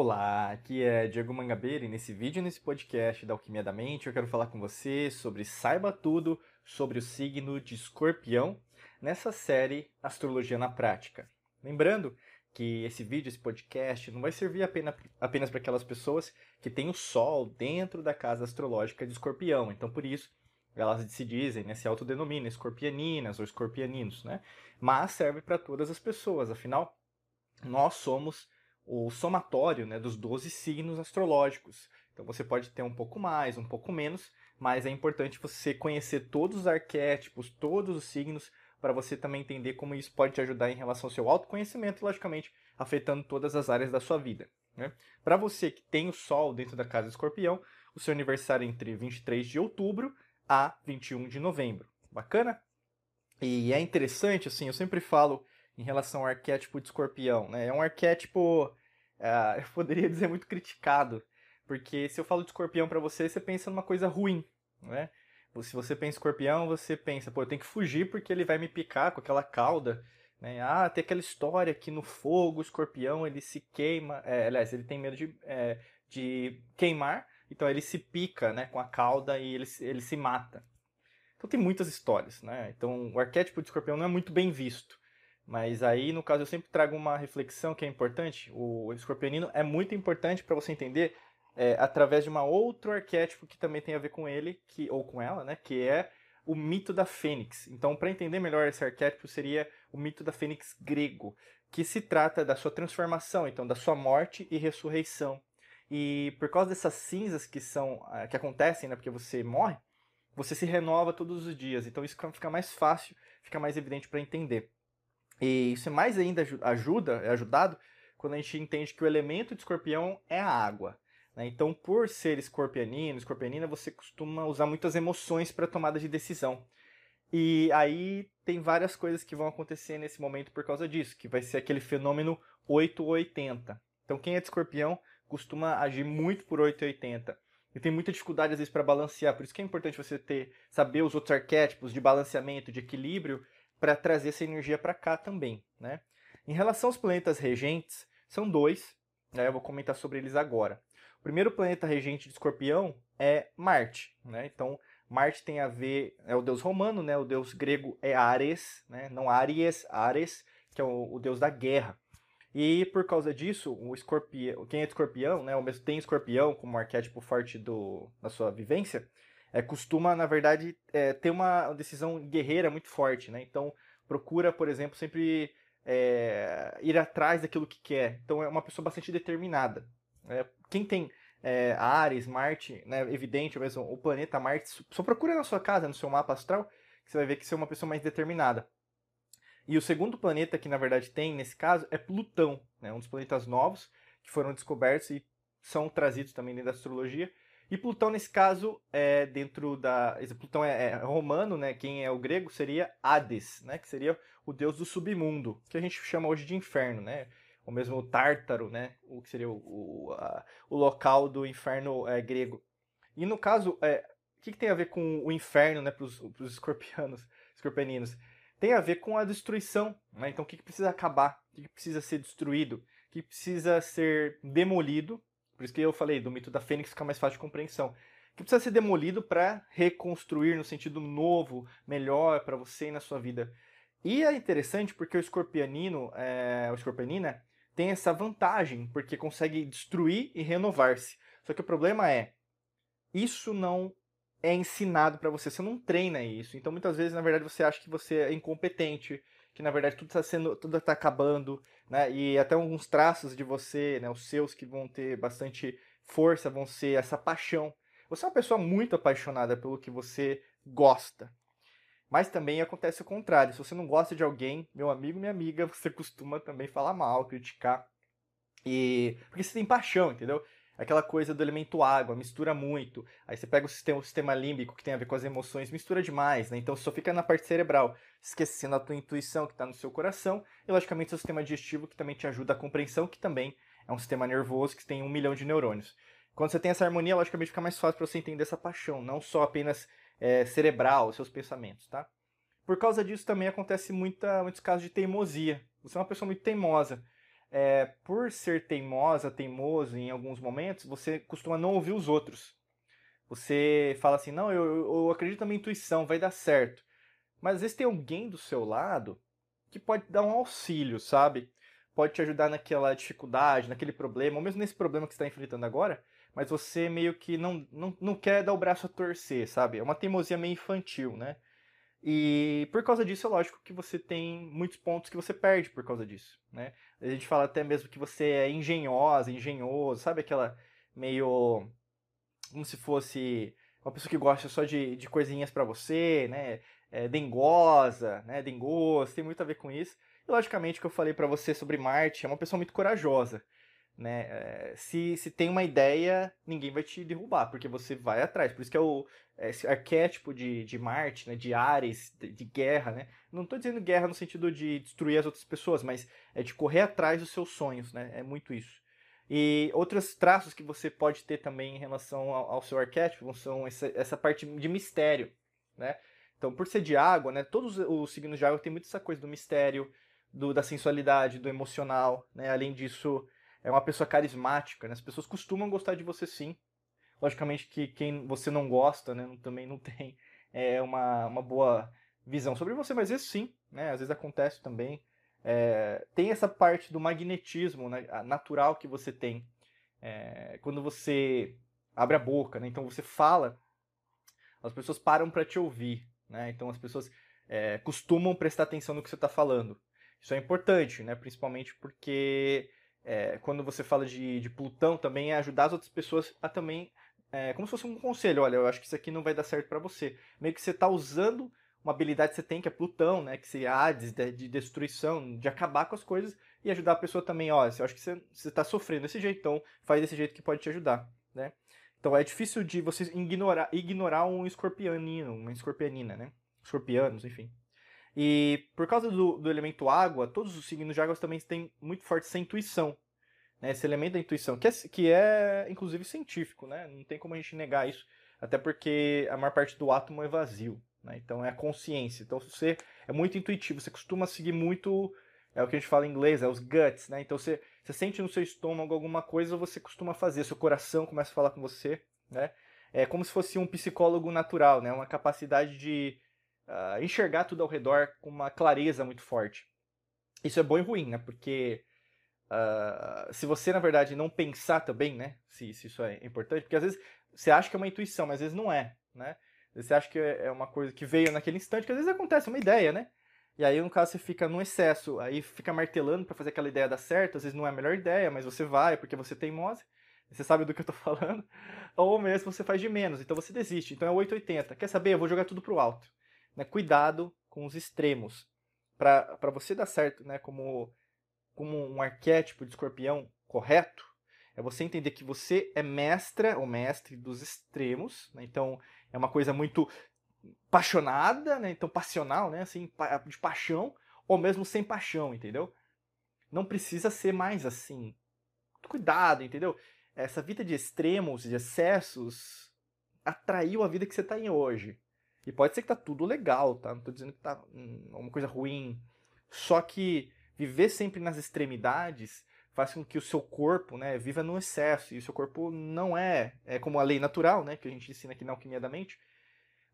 Olá, aqui é Diego Mangabeira e nesse vídeo, nesse podcast da Alquimia da Mente, eu quero falar com você sobre Saiba Tudo sobre o signo de Escorpião nessa série Astrologia na Prática. Lembrando que esse vídeo, esse podcast, não vai servir apenas, apenas para aquelas pessoas que têm o Sol dentro da casa astrológica de Escorpião. Então, por isso, elas se dizem, né, se autodenominam escorpianinas ou escorpianinos, né? Mas serve para todas as pessoas, afinal, nós somos o somatório né, dos 12 signos astrológicos. Então você pode ter um pouco mais, um pouco menos, mas é importante você conhecer todos os arquétipos, todos os signos, para você também entender como isso pode te ajudar em relação ao seu autoconhecimento, logicamente, afetando todas as áreas da sua vida. Né? Para você que tem o Sol dentro da casa escorpião, o seu aniversário é entre 23 de outubro a 21 de novembro. Bacana? E é interessante, assim, eu sempre falo em relação ao arquétipo de escorpião. Né? É um arquétipo, uh, eu poderia dizer, muito criticado. Porque se eu falo de escorpião para você, você pensa numa coisa ruim. Né? Se você pensa em escorpião, você pensa, pô, eu tenho que fugir porque ele vai me picar com aquela cauda. Né? Ah, tem aquela história que no fogo o escorpião ele se queima. É, aliás, ele tem medo de, é, de queimar, então ele se pica né, com a cauda e ele, ele se mata. Então tem muitas histórias, né? Então o arquétipo de escorpião não é muito bem visto. Mas aí, no caso, eu sempre trago uma reflexão que é importante. O escorpionino é muito importante para você entender é, através de uma outro arquétipo que também tem a ver com ele, que ou com ela, né? Que é o mito da fênix. Então, para entender melhor esse arquétipo, seria o mito da fênix grego, que se trata da sua transformação, então da sua morte e ressurreição. E por causa dessas cinzas que são ah, que acontecem, né? Porque você morre, você se renova todos os dias. Então isso fica mais fácil, fica mais evidente para entender. E isso é mais ainda ajuda, é ajudado quando a gente entende que o elemento de escorpião é a água. Né? Então, por ser escorpianino, escorpianina, você costuma usar muitas emoções para tomada de decisão. E aí tem várias coisas que vão acontecer nesse momento por causa disso, que vai ser aquele fenômeno 880. Então, quem é de escorpião costuma agir muito por 880. E tem muita dificuldade às vezes para balancear, por isso que é importante você ter saber os outros arquétipos de balanceamento, de equilíbrio, para trazer essa energia para cá também. Né? Em relação aos planetas regentes, são dois, né? eu vou comentar sobre eles agora. O primeiro planeta regente de escorpião é Marte. Né? Então, Marte tem a ver, é o deus romano, né? o deus grego é Ares, né? não Aries, Ares, que é o, o deus da guerra. E por causa disso, o escorpião, quem é escorpião, né, ou mesmo tem escorpião como arquétipo forte do, da sua vivência, é, costuma, na verdade, é, ter uma decisão guerreira muito forte, né? Então, procura, por exemplo, sempre é, ir atrás daquilo que quer. Então, é uma pessoa bastante determinada. É, quem tem é, Ares, Marte, né, evidente mesmo, o planeta Marte, só procura na sua casa, no seu mapa astral, que você vai ver que você é uma pessoa mais determinada. E o segundo planeta que, na verdade, tem nesse caso é Plutão, né, um dos planetas novos que foram descobertos e são trazidos também dentro da astrologia, e Plutão, nesse caso, é dentro da. Plutão é, é, romano, né? Quem é o grego seria Hades, né? Que seria o deus do submundo, que a gente chama hoje de inferno, né? Ou mesmo o Tártaro, né? O que seria o, o, a, o local do inferno é, grego. E no caso, é, o que, que, tem a ver com o inferno, né? Para os escorpianos, escorpianinos? Tem a ver com a destruição, né? Então, o que, que precisa acabar? O que, que precisa ser destruído? O que precisa ser demolido por isso que eu falei do mito da Fênix fica mais fácil de compreensão. Que precisa ser demolido para reconstruir no sentido novo, melhor para você e na sua vida. E é interessante porque o escorpianino, é, o escorpianina, tem essa vantagem, porque consegue destruir e renovar-se. Só que o problema é, isso não é ensinado para você, você não treina isso. Então muitas vezes, na verdade, você acha que você é incompetente, que na verdade tudo está sendo, tudo está acabando, né? E até alguns traços de você, né, os seus que vão ter bastante força, vão ser essa paixão. Você é uma pessoa muito apaixonada pelo que você gosta. Mas também acontece o contrário. Se você não gosta de alguém, meu amigo, minha amiga, você costuma também falar mal, criticar. E porque você tem paixão, entendeu? Aquela coisa do elemento água, mistura muito. Aí você pega o sistema, o sistema límbico, que tem a ver com as emoções, mistura demais, né? Então só fica na parte cerebral, esquecendo a tua intuição que está no seu coração, e logicamente o sistema digestivo, que também te ajuda a compreensão, que também é um sistema nervoso que tem um milhão de neurônios. Quando você tem essa harmonia, logicamente fica mais fácil para você entender essa paixão, não só apenas é, cerebral, os seus pensamentos, tá? Por causa disso também acontece muita, muitos casos de teimosia. Você é uma pessoa muito teimosa. É, por ser teimosa, teimoso em alguns momentos, você costuma não ouvir os outros. Você fala assim, não, eu, eu acredito na minha intuição, vai dar certo. Mas às vezes tem alguém do seu lado que pode dar um auxílio, sabe? Pode te ajudar naquela dificuldade, naquele problema, ou mesmo nesse problema que você está enfrentando agora, mas você meio que não, não, não quer dar o braço a torcer, sabe? É uma teimosia meio infantil, né? E por causa disso, é lógico que você tem muitos pontos que você perde por causa disso, né? A gente fala até mesmo que você é engenhosa, engenhoso, sabe aquela meio como se fosse uma pessoa que gosta só de, de coisinhas para você, né? É, dengosa, né? Dengoso, tem muito a ver com isso. E logicamente o que eu falei para você sobre Marte é uma pessoa muito corajosa, né? É, se, se tem uma ideia, ninguém vai te derrubar, porque você vai atrás. Por isso que é o esse arquétipo de, de Marte, né? De Ares, de, de guerra, né? Não estou dizendo guerra no sentido de destruir as outras pessoas, mas é de correr atrás dos seus sonhos, né? É muito isso. E outros traços que você pode ter também em relação ao, ao seu arquétipo são essa, essa parte de mistério, né? Então, por ser de água, né, todos os signos de água têm muito essa coisa do mistério, do, da sensualidade, do emocional, né? Além disso, é uma pessoa carismática, né? As pessoas costumam gostar de você sim. Logicamente que quem você não gosta, né, também não tem é, uma, uma boa visão sobre você, mas isso sim, né? Às vezes acontece também. É, tem essa parte do magnetismo né, natural que você tem é, quando você abre a boca, né? Então você fala, as pessoas param para te ouvir, né? Então as pessoas é, costumam prestar atenção no que você está falando. Isso é importante, né? Principalmente porque é, quando você fala de, de Plutão também é ajudar as outras pessoas a também é, como se fosse um conselho, olha, eu acho que isso aqui não vai dar certo para você. Meio que você está usando uma habilidade que você tem, que é Plutão, né? Que seria Hades, de, de, destruição, de acabar com as coisas e ajudar a pessoa também, ó, eu acho que você, está sofrendo desse jeito, então faz desse jeito que pode te ajudar, né? Então é difícil de você ignorar, ignorar um escorpianino, uma escorpianina, né? Escorpianos, enfim. E por causa do, do elemento água, todos os signos de água também têm muito forte essa intuição, né? Esse elemento da intuição, que é, que é inclusive científico, né? Não tem como a gente negar isso, até porque a maior parte do átomo é vazio. Né? Então é a consciência. Então você é muito intuitivo, você costuma seguir muito, é o que a gente fala em inglês, é os guts, né? Então você, você sente no seu estômago alguma coisa, você costuma fazer, seu coração começa a falar com você, né? É como se fosse um psicólogo natural, né? Uma capacidade de uh, enxergar tudo ao redor com uma clareza muito forte. Isso é bom e ruim, né? Porque uh, se você, na verdade, não pensar também, né? Se, se isso é importante, porque às vezes você acha que é uma intuição, mas às vezes não é, né? Você acha que é uma coisa que veio naquele instante, que às vezes acontece, é uma ideia, né? E aí, no caso, você fica no excesso, aí fica martelando para fazer aquela ideia dar certo, às vezes não é a melhor ideia, mas você vai porque você tem teimosa, você sabe do que eu tô falando, ou mesmo você faz de menos, então você desiste. Então é 880. Quer saber? Eu vou jogar tudo pro alto. Né? Cuidado com os extremos. para você dar certo, né, como, como um arquétipo de escorpião correto, é você entender que você é mestra ou mestre dos extremos, né? então é uma coisa muito apaixonada, né? Então passional, né? Assim, de paixão, ou mesmo sem paixão, entendeu? Não precisa ser mais assim. Cuidado, entendeu? Essa vida de extremos, de excessos, atraiu a vida que você está em hoje. E pode ser que tá tudo legal, tá? Não tô dizendo que tá uma coisa ruim. Só que viver sempre nas extremidades faz com que o seu corpo, né, viva no excesso. E o seu corpo não é, é como a lei natural, né, que a gente ensina aqui na alquimia da mente.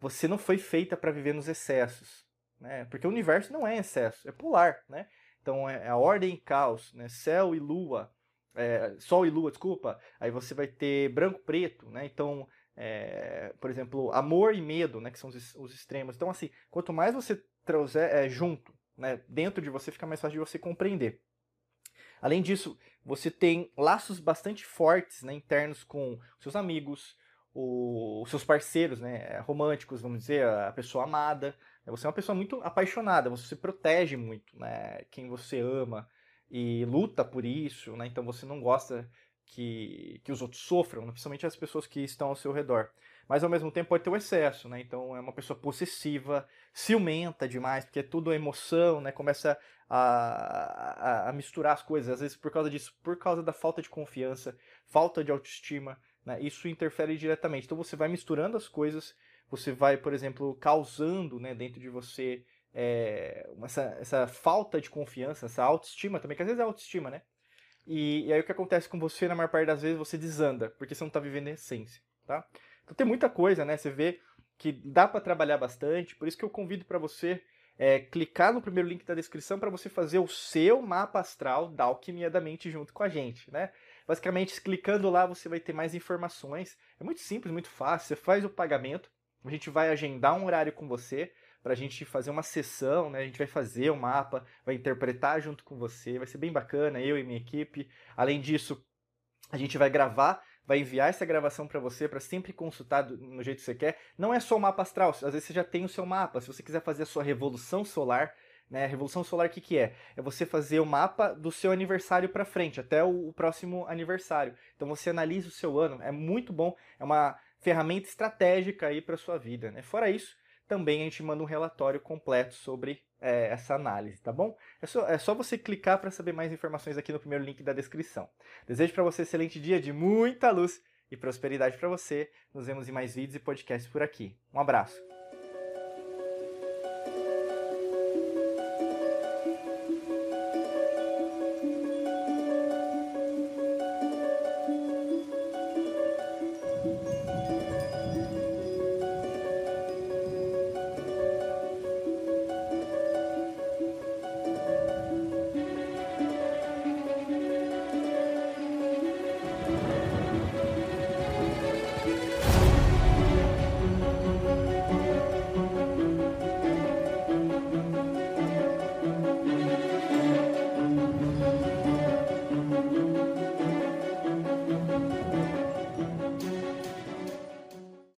Você não foi feita para viver nos excessos, né? Porque o universo não é excesso, é polar, né? Então é a ordem e caos, né? Céu e lua, é, sol e lua, desculpa. Aí você vai ter branco preto, né? Então, é, por exemplo, amor e medo, né? Que são os, os extremos. Então, assim, quanto mais você trouxer é, junto, né? Dentro de você, fica mais fácil de você compreender. Além disso, você tem laços bastante fortes né, internos com seus amigos, os seus parceiros né, românticos, vamos dizer, a pessoa amada. Você é uma pessoa muito apaixonada, você se protege muito né, quem você ama e luta por isso, né, então você não gosta que, que os outros sofram, principalmente as pessoas que estão ao seu redor. Mas ao mesmo tempo pode ter o excesso, né? Então é uma pessoa possessiva, ciumenta demais, porque é tudo emoção, né? Começa a, a, a, misturar as coisas, às vezes por causa disso, por causa da falta de confiança, falta de autoestima, né? isso interfere diretamente. Então você vai misturando as coisas, você vai, por exemplo, causando né, dentro de você é, essa, essa falta de confiança, essa autoestima também, que às vezes é autoestima, né? E, e aí o que acontece com você, na maior parte das vezes, você desanda, porque você não está vivendo a essência, tá? Então tem muita coisa, né? Você vê que dá para trabalhar bastante, por isso que eu convido para você é, clicar no primeiro link da descrição para você fazer o seu mapa astral da alquimia da mente junto com a gente, né? Basicamente, clicando lá você vai ter mais informações. É muito simples, muito fácil. Você faz o pagamento, a gente vai agendar um horário com você para a gente fazer uma sessão, né? A gente vai fazer o mapa, vai interpretar junto com você, vai ser bem bacana, eu e minha equipe. Além disso, a gente vai gravar, vai enviar essa gravação para você para sempre consultar no jeito que você quer. Não é só o mapa astral, às vezes você já tem o seu mapa. Se você quiser fazer a sua revolução solar, né? Revolução solar o que, que é? É você fazer o mapa do seu aniversário para frente, até o, o próximo aniversário. Então você analisa o seu ano, é muito bom, é uma ferramenta estratégica aí para sua vida, né? Fora isso, também a gente manda um relatório completo sobre é, essa análise, tá bom? É só, é só você clicar para saber mais informações aqui no primeiro link da descrição. Desejo para você um excelente dia de muita luz e prosperidade para você. Nos vemos em mais vídeos e podcasts por aqui. Um abraço.